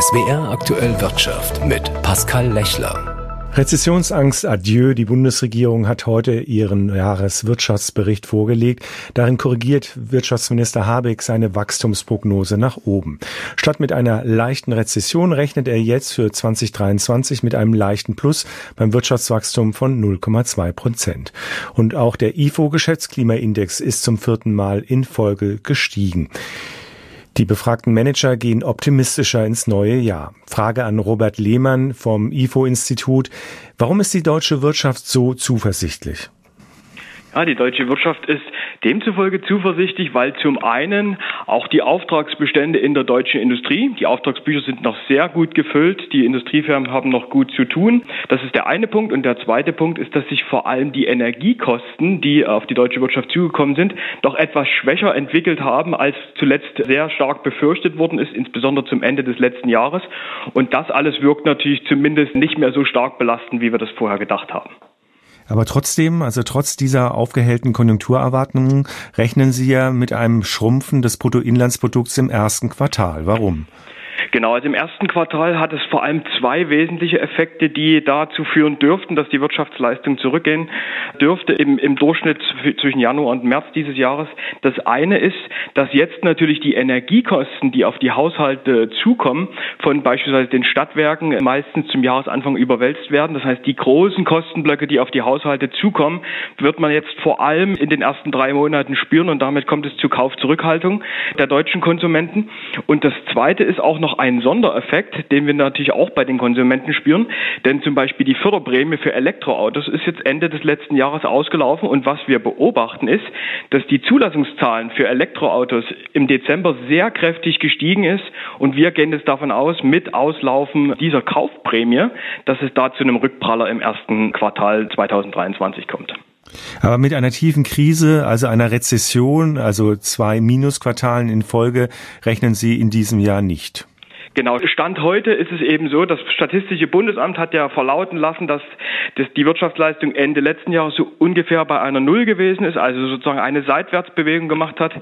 SWR aktuell Wirtschaft mit Pascal Lechler. Rezessionsangst adieu. Die Bundesregierung hat heute ihren Jahreswirtschaftsbericht vorgelegt. Darin korrigiert Wirtschaftsminister Habeck seine Wachstumsprognose nach oben. Statt mit einer leichten Rezession rechnet er jetzt für 2023 mit einem leichten Plus beim Wirtschaftswachstum von 0,2 Prozent. Und auch der IFO-Geschäftsklimaindex ist zum vierten Mal in Folge gestiegen. Die befragten Manager gehen optimistischer ins neue Jahr. Frage an Robert Lehmann vom IFO-Institut. Warum ist die deutsche Wirtschaft so zuversichtlich? Ja, die deutsche Wirtschaft ist demzufolge zuversichtlich, weil zum einen auch die Auftragsbestände in der deutschen Industrie, die Auftragsbücher sind noch sehr gut gefüllt, die Industriefirmen haben noch gut zu tun. Das ist der eine Punkt. Und der zweite Punkt ist, dass sich vor allem die Energiekosten, die auf die deutsche Wirtschaft zugekommen sind, doch etwas schwächer entwickelt haben, als zuletzt sehr stark befürchtet worden ist, insbesondere zum Ende des letzten Jahres. Und das alles wirkt natürlich zumindest nicht mehr so stark belastend, wie wir das vorher gedacht haben. Aber trotzdem, also trotz dieser aufgehellten Konjunkturerwartungen, rechnen Sie ja mit einem Schrumpfen des Bruttoinlandsprodukts im ersten Quartal. Warum? Genau, also im ersten Quartal hat es vor allem zwei wesentliche Effekte, die dazu führen dürften, dass die Wirtschaftsleistung zurückgehen dürfte im, im Durchschnitt zwischen Januar und März dieses Jahres. Das eine ist, dass jetzt natürlich die Energiekosten, die auf die Haushalte zukommen, von beispielsweise den Stadtwerken meistens zum Jahresanfang überwälzt werden. Das heißt, die großen Kostenblöcke, die auf die Haushalte zukommen, wird man jetzt vor allem in den ersten drei Monaten spüren und damit kommt es zu Kaufzurückhaltung der deutschen Konsumenten. Und das zweite ist auch noch ein Sondereffekt, den wir natürlich auch bei den Konsumenten spüren. Denn zum Beispiel die Förderprämie für Elektroautos ist jetzt Ende des letzten Jahres ausgelaufen. Und was wir beobachten ist, dass die Zulassungszahlen für Elektroautos im Dezember sehr kräftig gestiegen ist. Und wir gehen jetzt davon aus, mit Auslaufen dieser Kaufprämie, dass es da zu einem Rückpraller im ersten Quartal 2023 kommt. Aber mit einer tiefen Krise, also einer Rezession, also zwei Minusquartalen in Folge, rechnen Sie in diesem Jahr nicht. Genau, Stand heute ist es eben so, das Statistische Bundesamt hat ja verlauten lassen, dass, dass die Wirtschaftsleistung Ende letzten Jahres so ungefähr bei einer Null gewesen ist, also sozusagen eine Seitwärtsbewegung gemacht hat.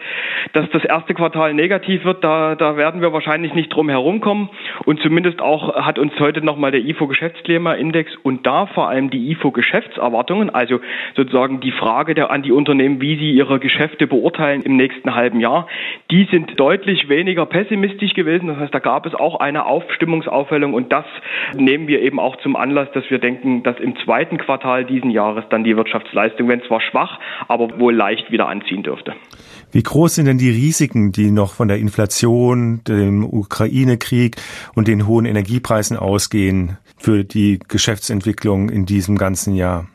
Dass das erste Quartal negativ wird, da, da werden wir wahrscheinlich nicht drum herumkommen. Und zumindest auch hat uns heute nochmal der IFO-Geschäftsklimaindex und da vor allem die IFO-Geschäftserwartungen, also sozusagen die Frage der, an die Unternehmen, wie sie ihre Geschäfte beurteilen im nächsten halben Jahr, die sind deutlich weniger pessimistisch gewesen. Das heißt, da gab es auch eine Aufstimmungsaufhellung und das nehmen wir eben auch zum Anlass, dass wir denken, dass im zweiten Quartal diesen Jahres dann die Wirtschaftsleistung, wenn zwar schwach, aber wohl leicht wieder anziehen dürfte. Wie groß sind denn die Risiken, die noch von der Inflation, dem Ukraine-Krieg und den hohen Energiepreisen ausgehen für die Geschäftsentwicklung in diesem ganzen Jahr?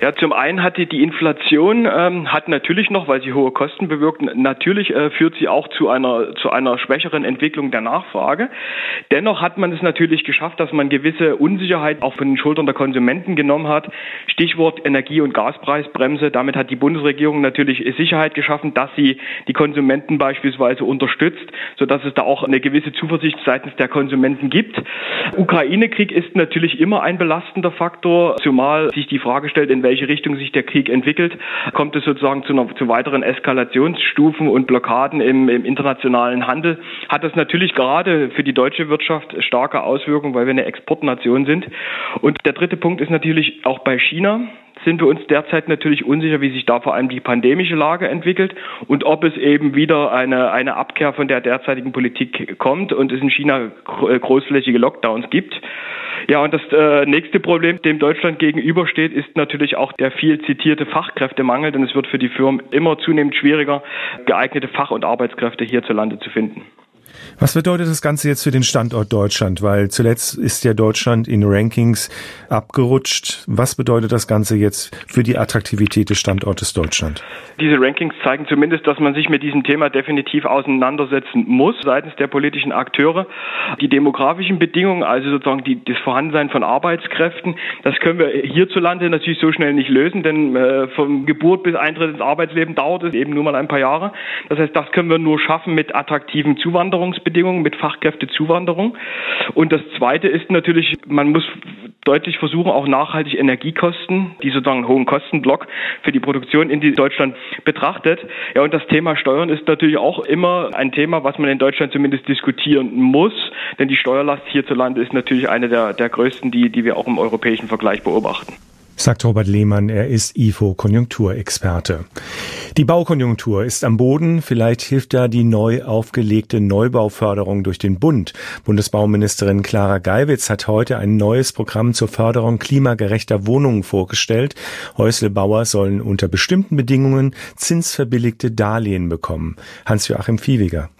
Ja, zum einen hatte die Inflation ähm, hat natürlich noch, weil sie hohe Kosten bewirkt, natürlich äh, führt sie auch zu einer zu einer schwächeren Entwicklung der Nachfrage. Dennoch hat man es natürlich geschafft, dass man gewisse Unsicherheit auch von den Schultern der Konsumenten genommen hat. Stichwort Energie- und Gaspreisbremse. Damit hat die Bundesregierung natürlich Sicherheit geschaffen, dass sie die Konsumenten beispielsweise unterstützt, sodass es da auch eine gewisse Zuversicht seitens der Konsumenten gibt. Ukraine-Krieg ist natürlich immer ein belastender Faktor, zumal sich die Frage stellt, in welche Richtung sich der Krieg entwickelt, kommt es sozusagen zu, einer, zu weiteren Eskalationsstufen und Blockaden im, im internationalen Handel, hat das natürlich gerade für die deutsche Wirtschaft starke Auswirkungen, weil wir eine Exportnation sind. Und der dritte Punkt ist natürlich auch bei China sind wir uns derzeit natürlich unsicher, wie sich da vor allem die pandemische Lage entwickelt und ob es eben wieder eine, eine Abkehr von der derzeitigen Politik kommt und es in China großflächige Lockdowns gibt. Ja, und das äh, nächste Problem, dem Deutschland gegenübersteht, ist natürlich auch der viel zitierte Fachkräftemangel, denn es wird für die Firmen immer zunehmend schwieriger, geeignete Fach- und Arbeitskräfte hierzulande zu finden. Was bedeutet das Ganze jetzt für den Standort Deutschland? Weil zuletzt ist ja Deutschland in Rankings abgerutscht. Was bedeutet das Ganze jetzt für die Attraktivität des Standortes Deutschland? Diese Rankings zeigen zumindest, dass man sich mit diesem Thema definitiv auseinandersetzen muss seitens der politischen Akteure. Die demografischen Bedingungen, also sozusagen die, das Vorhandensein von Arbeitskräften, das können wir hierzulande natürlich so schnell nicht lösen, denn äh, von Geburt bis Eintritt ins Arbeitsleben dauert es eben nur mal ein paar Jahre. Das heißt, das können wir nur schaffen mit attraktiven Zuwanderungsbedingungen, mit Fachkräftezuwanderung. Und das Zweite ist natürlich, man muss deutlich versuchen, auch nachhaltig Energiekosten, die sozusagen hohen Kostenblock für die Produktion in Deutschland betrachtet. Ja, und das Thema Steuern ist natürlich auch immer ein Thema, was man in Deutschland zumindest diskutieren muss, denn die Steuerlast hierzulande ist natürlich eine der, der größten, die, die wir auch im europäischen Vergleich beobachten sagt Robert Lehmann. Er ist IFO-Konjunkturexperte. Die Baukonjunktur ist am Boden. Vielleicht hilft da die neu aufgelegte Neubauförderung durch den Bund. Bundesbauministerin Clara Geiwitz hat heute ein neues Programm zur Förderung klimagerechter Wohnungen vorgestellt. Häuslebauer sollen unter bestimmten Bedingungen zinsverbilligte Darlehen bekommen. Hans-Joachim Viehweger.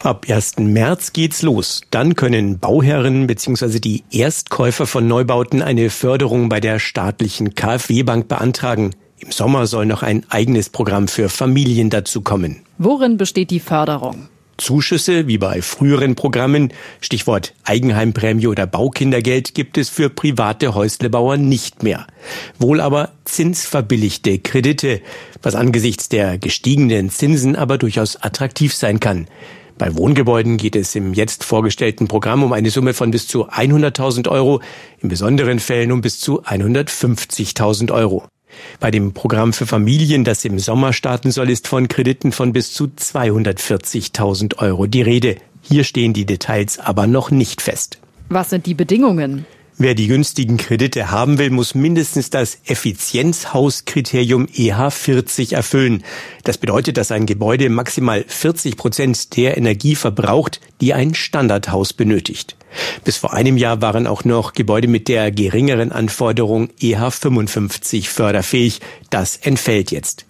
Ab 1. März geht's los. Dann können Bauherren bzw. die Erstkäufer von Neubauten eine Förderung bei der staatlichen KfW-Bank beantragen. Im Sommer soll noch ein eigenes Programm für Familien dazu kommen. Worin besteht die Förderung? Zuschüsse wie bei früheren Programmen, Stichwort Eigenheimprämie oder Baukindergeld, gibt es für private Häuslebauer nicht mehr. Wohl aber zinsverbilligte Kredite, was angesichts der gestiegenen Zinsen aber durchaus attraktiv sein kann. Bei Wohngebäuden geht es im jetzt vorgestellten Programm um eine Summe von bis zu 100.000 Euro, in besonderen Fällen um bis zu 150.000 Euro. Bei dem Programm für Familien, das im Sommer starten soll, ist von Krediten von bis zu 240.000 Euro die Rede. Hier stehen die Details aber noch nicht fest. Was sind die Bedingungen? Wer die günstigen Kredite haben will, muss mindestens das Effizienzhauskriterium EH40 erfüllen. Das bedeutet, dass ein Gebäude maximal 40 Prozent der Energie verbraucht, die ein Standardhaus benötigt. Bis vor einem Jahr waren auch noch Gebäude mit der geringeren Anforderung EH55 förderfähig. Das entfällt jetzt.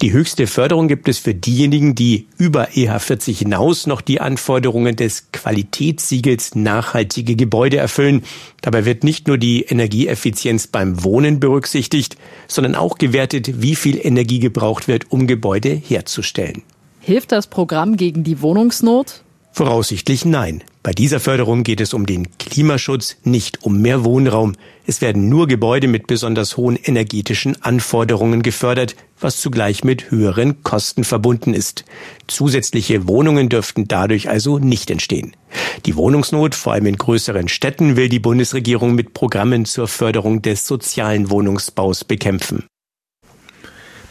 Die höchste Förderung gibt es für diejenigen, die über EH40 hinaus noch die Anforderungen des Qualitätssiegels nachhaltige Gebäude erfüllen. Dabei wird nicht nur die Energieeffizienz beim Wohnen berücksichtigt, sondern auch gewertet, wie viel Energie gebraucht wird, um Gebäude herzustellen. Hilft das Programm gegen die Wohnungsnot? Voraussichtlich nein. Bei dieser Förderung geht es um den Klimaschutz, nicht um mehr Wohnraum. Es werden nur Gebäude mit besonders hohen energetischen Anforderungen gefördert, was zugleich mit höheren Kosten verbunden ist. Zusätzliche Wohnungen dürften dadurch also nicht entstehen. Die Wohnungsnot, vor allem in größeren Städten, will die Bundesregierung mit Programmen zur Förderung des sozialen Wohnungsbaus bekämpfen.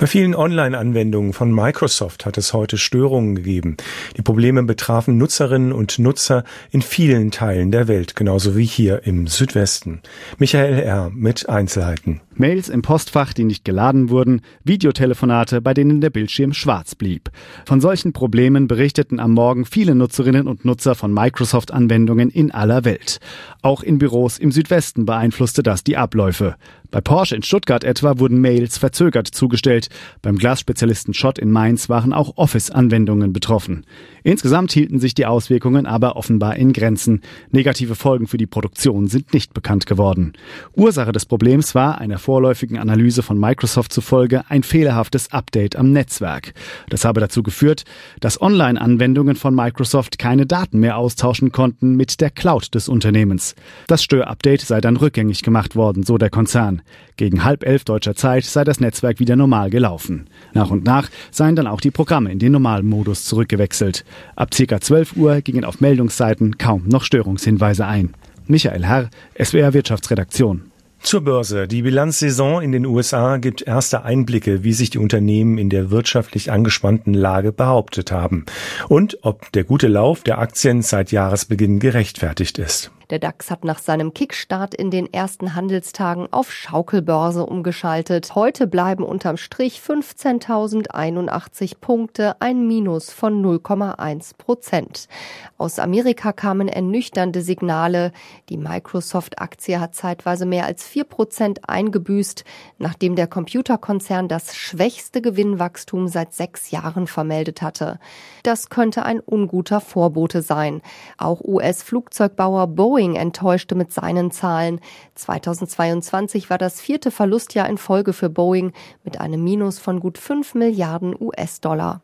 Bei vielen Online-Anwendungen von Microsoft hat es heute Störungen gegeben. Die Probleme betrafen Nutzerinnen und Nutzer in vielen Teilen der Welt, genauso wie hier im Südwesten. Michael R. mit Einzelheiten. Mails im Postfach, die nicht geladen wurden, Videotelefonate, bei denen der Bildschirm schwarz blieb. Von solchen Problemen berichteten am Morgen viele Nutzerinnen und Nutzer von Microsoft-Anwendungen in aller Welt. Auch in Büros im Südwesten beeinflusste das die Abläufe. Bei Porsche in Stuttgart etwa wurden Mails verzögert zugestellt. Beim Glasspezialisten Schott in Mainz waren auch Office-Anwendungen betroffen. Insgesamt hielten sich die Auswirkungen aber offenbar in Grenzen. Negative Folgen für die Produktion sind nicht bekannt geworden. Ursache des Problems war einer vorläufigen Analyse von Microsoft zufolge ein fehlerhaftes Update am Netzwerk. Das habe dazu geführt, dass Online-Anwendungen von Microsoft keine Daten mehr austauschen konnten mit der Cloud des Unternehmens. Das Störupdate sei dann rückgängig gemacht worden, so der Konzern. Gegen halb elf deutscher Zeit sei das Netzwerk wieder normal gelaufen. Nach und nach seien dann auch die Programme in den Normalmodus zurückgewechselt. Ab ca. 12 Uhr gingen auf Meldungsseiten kaum noch Störungshinweise ein. Michael Herr, SWR Wirtschaftsredaktion. Zur Börse. Die Bilanzsaison in den USA gibt erste Einblicke, wie sich die Unternehmen in der wirtschaftlich angespannten Lage behauptet haben und ob der gute Lauf der Aktien seit Jahresbeginn gerechtfertigt ist. Der DAX hat nach seinem Kickstart in den ersten Handelstagen auf Schaukelbörse umgeschaltet. Heute bleiben unterm Strich 15.081 Punkte, ein Minus von 0,1 Prozent. Aus Amerika kamen ernüchternde Signale. Die Microsoft-Aktie hat zeitweise mehr als 4 Prozent eingebüßt, nachdem der Computerkonzern das schwächste Gewinnwachstum seit sechs Jahren vermeldet hatte. Das könnte ein unguter Vorbote sein. Auch US-Flugzeugbauer Boeing Boeing enttäuschte mit seinen Zahlen. 2022 war das vierte Verlustjahr in Folge für Boeing mit einem Minus von gut 5 Milliarden US-Dollar.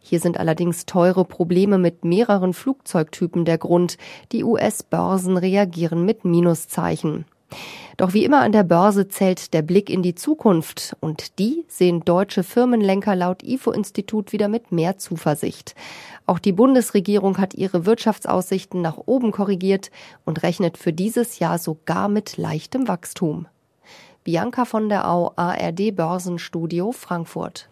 Hier sind allerdings teure Probleme mit mehreren Flugzeugtypen der Grund. Die US-Börsen reagieren mit Minuszeichen. Doch wie immer an der Börse zählt der Blick in die Zukunft und die sehen deutsche Firmenlenker laut IFO-Institut wieder mit mehr Zuversicht. Auch die Bundesregierung hat ihre Wirtschaftsaussichten nach oben korrigiert und rechnet für dieses Jahr sogar mit leichtem Wachstum. Bianca von der Au, ARD Börsenstudio Frankfurt.